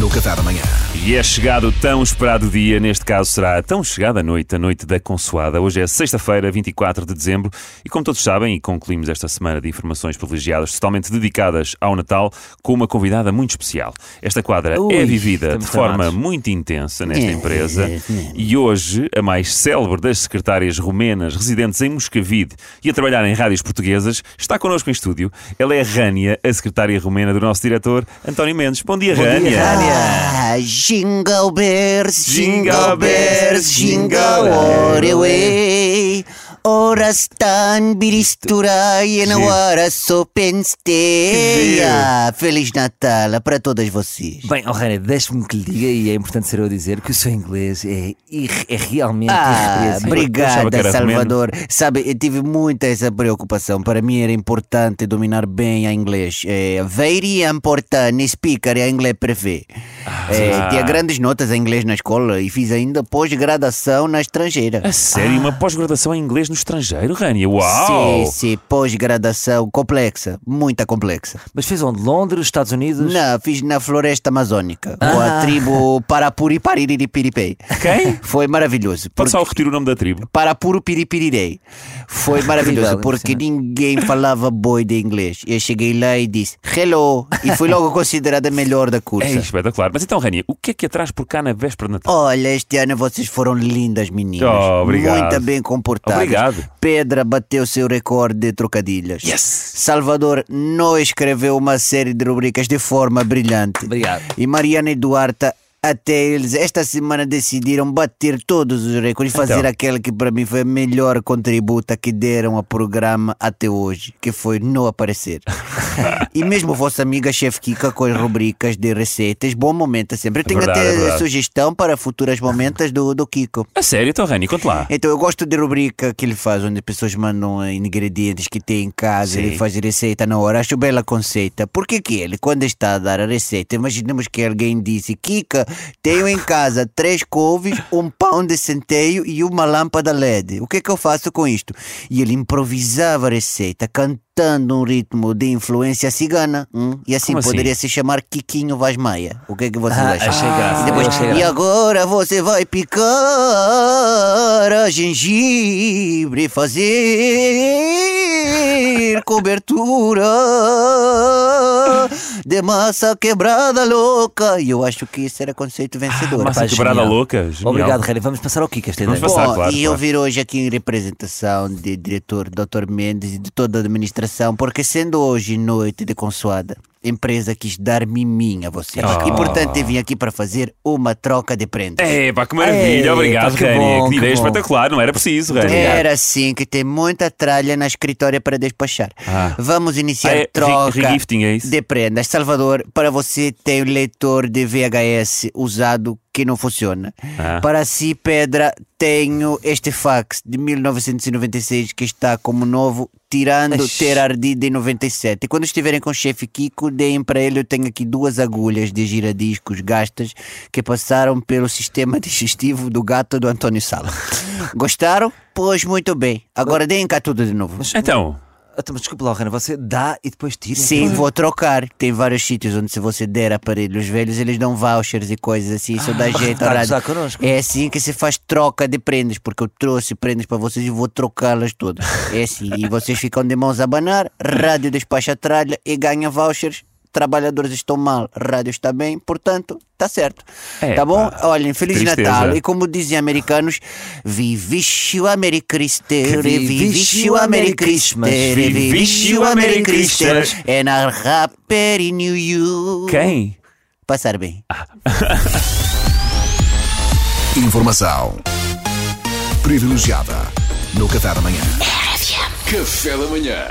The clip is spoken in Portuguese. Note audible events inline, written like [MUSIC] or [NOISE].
no Café da Manhã. E é chegado o tão esperado dia, neste caso será a tão chegada a noite, a noite da Consoada. Hoje é sexta-feira, 24 de dezembro, e como todos sabem, e concluímos esta semana de informações privilegiadas totalmente dedicadas ao Natal, com uma convidada muito especial. Esta quadra Ui, é vivida de forma muito intensa nesta empresa, e hoje a mais célebre das secretárias romenas residentes em Moscavide e a trabalhar em rádios portuguesas está connosco em estúdio. Ela é a Rânia, a secretária romena do nosso diretor, António Mendes. Bom dia, Rânia. Rânia. Ah, jingle bells, Jingle bells, jingle all the way. Ora stan biristurai e na hora giro. Ah, Feliz Natal para todas vocês. Bem, oh Rania, deixe-me que lhe diga, e é importante ser eu dizer, que o seu inglês é, é realmente Ah, irrepreensível. Achava que obrigada, era Salvador. Sabe, eu tive muita essa preocupação. Para mim era importante dominar bem a inglês. É, very important speaker a inglês perfeito. É, tinha grandes notas em inglês na escola e fiz ainda pós-graduação na estrangeira. A sério, uma pós-graduação em inglês no estrangeiro, Rânia? Uau! Sim, sim, pós-graduação complexa, muita complexa. Mas fez onde? Londres, Estados Unidos? Não, fiz na floresta amazônica, com a Ah. tribo Parapuri Pariripiripei. Quem? Foi maravilhoso. Pode só repetir o nome da tribo? Parapuro Piripirirei. Foi maravilhoso porque ninguém falava boi de inglês. Eu cheguei lá e disse hello e fui logo considerada a melhor da É cursa. espetacular. Mas então, Rânia, o que é que atrás por cá na véspera de Natal? Olha, este ano vocês foram lindas, meninas. Oh, obrigado. Muito bem comportadas. Obrigado. Pedra bateu seu recorde de trocadilhas. Yes! Salvador não escreveu uma série de rubricas de forma brilhante. Obrigado. E Mariana e Duarte, até eles, esta semana decidiram bater todos os recordes e fazer Então. aquele que para mim foi a melhor contributa que deram ao programa até hoje, que foi não aparecer. [LAUGHS] e mesmo vossa amiga Chef Kika com as rubricas de receitas, bom momento sempre. Eu tenho verdade, até é verdade. sugestão para futuras momentos do, do Kiko. A sério, então, Rânia, conte lá. Então eu gosto de rubrica que ele faz, onde as pessoas mandam eh, ingredientes que tem em casa, Sim. ele faz receita na hora. Acho bela conceita. Porque que ele, quando está a dar a receita, imaginemos que alguém disse: Kika, tenho em casa três couves, um pão de centeio e uma lâmpada LED. O que é que eu faço com isto? E ele improvisava a receita, cantando um ritmo de influência cigana. hum? E assim Como assim? poderia se chamar Kikinho Vaz Maia. O que é que vocês Ah, acham? achei graça. E depois, achei e graça. agora você vai picar a gengibre e fazer cobertura de massa quebrada louca. E eu acho que esse era conceito vencedor. Massa Pá, quebrada genial. louca. genial. Obrigado, Rania. Vamos passar ao Kika esta Vamos ideia. passar. Bom, claro, e eu vir hoje aqui em representação de diretor Dr. Mendes e de toda a administração, porque sendo hoje noite de consoada, empresa quis dar miminha a vocês. Ah. E portanto eu vim aqui para fazer uma troca de prendas. É, pá, que maravilha. Ei, Obrigado, pá, que bom, Que ideia bom. espetacular. Não era preciso, Rânia. Era assim que tem muita tralha na escritória para despachar. Ah. Vamos iniciar Ah, é troca é de prendas. Salvador, para você tem um leitor de VHS usado que não funciona. Ah. Para si, Pedra, tenho este fax de 1996 que está como novo, tirando Ixi. ter ardido em 97. E quando estiverem com o chefe Kiko, deem para ele. Eu tenho aqui duas agulhas de giradiscos gastas que passaram pelo sistema [LAUGHS] digestivo do gato do António Sala. [LAUGHS] Gostaram? Pois muito bem. Agora deem cá tudo de novo. Então, então, mas desculpa lá, você dá e depois tira. Sim, vou trocar. Tem vários sítios onde se você der aparelhos velhos, eles dão vouchers e coisas assim. Isso dá jeito tá connosco. É assim que se faz troca de prendas, porque eu trouxe prendas para vocês e vou trocá-las todas. É assim. E vocês ficam de mãos a abanar, rádio despacha a tralha e ganha vouchers. Trabalhadores estão mal, rádio está bem, portanto, está certo. É, tá bom? pá, Olhem, Feliz tristeza. Natal. E como dizem americanos, vivisce o Merry Christmas, vivisce o Merry Christmas, vivisce o Merry Christmas, Christmas. and a Happy New Year. quem? Passar bem. [LAUGHS] Informação privilegiada no Café da Manhã. Café da manhã.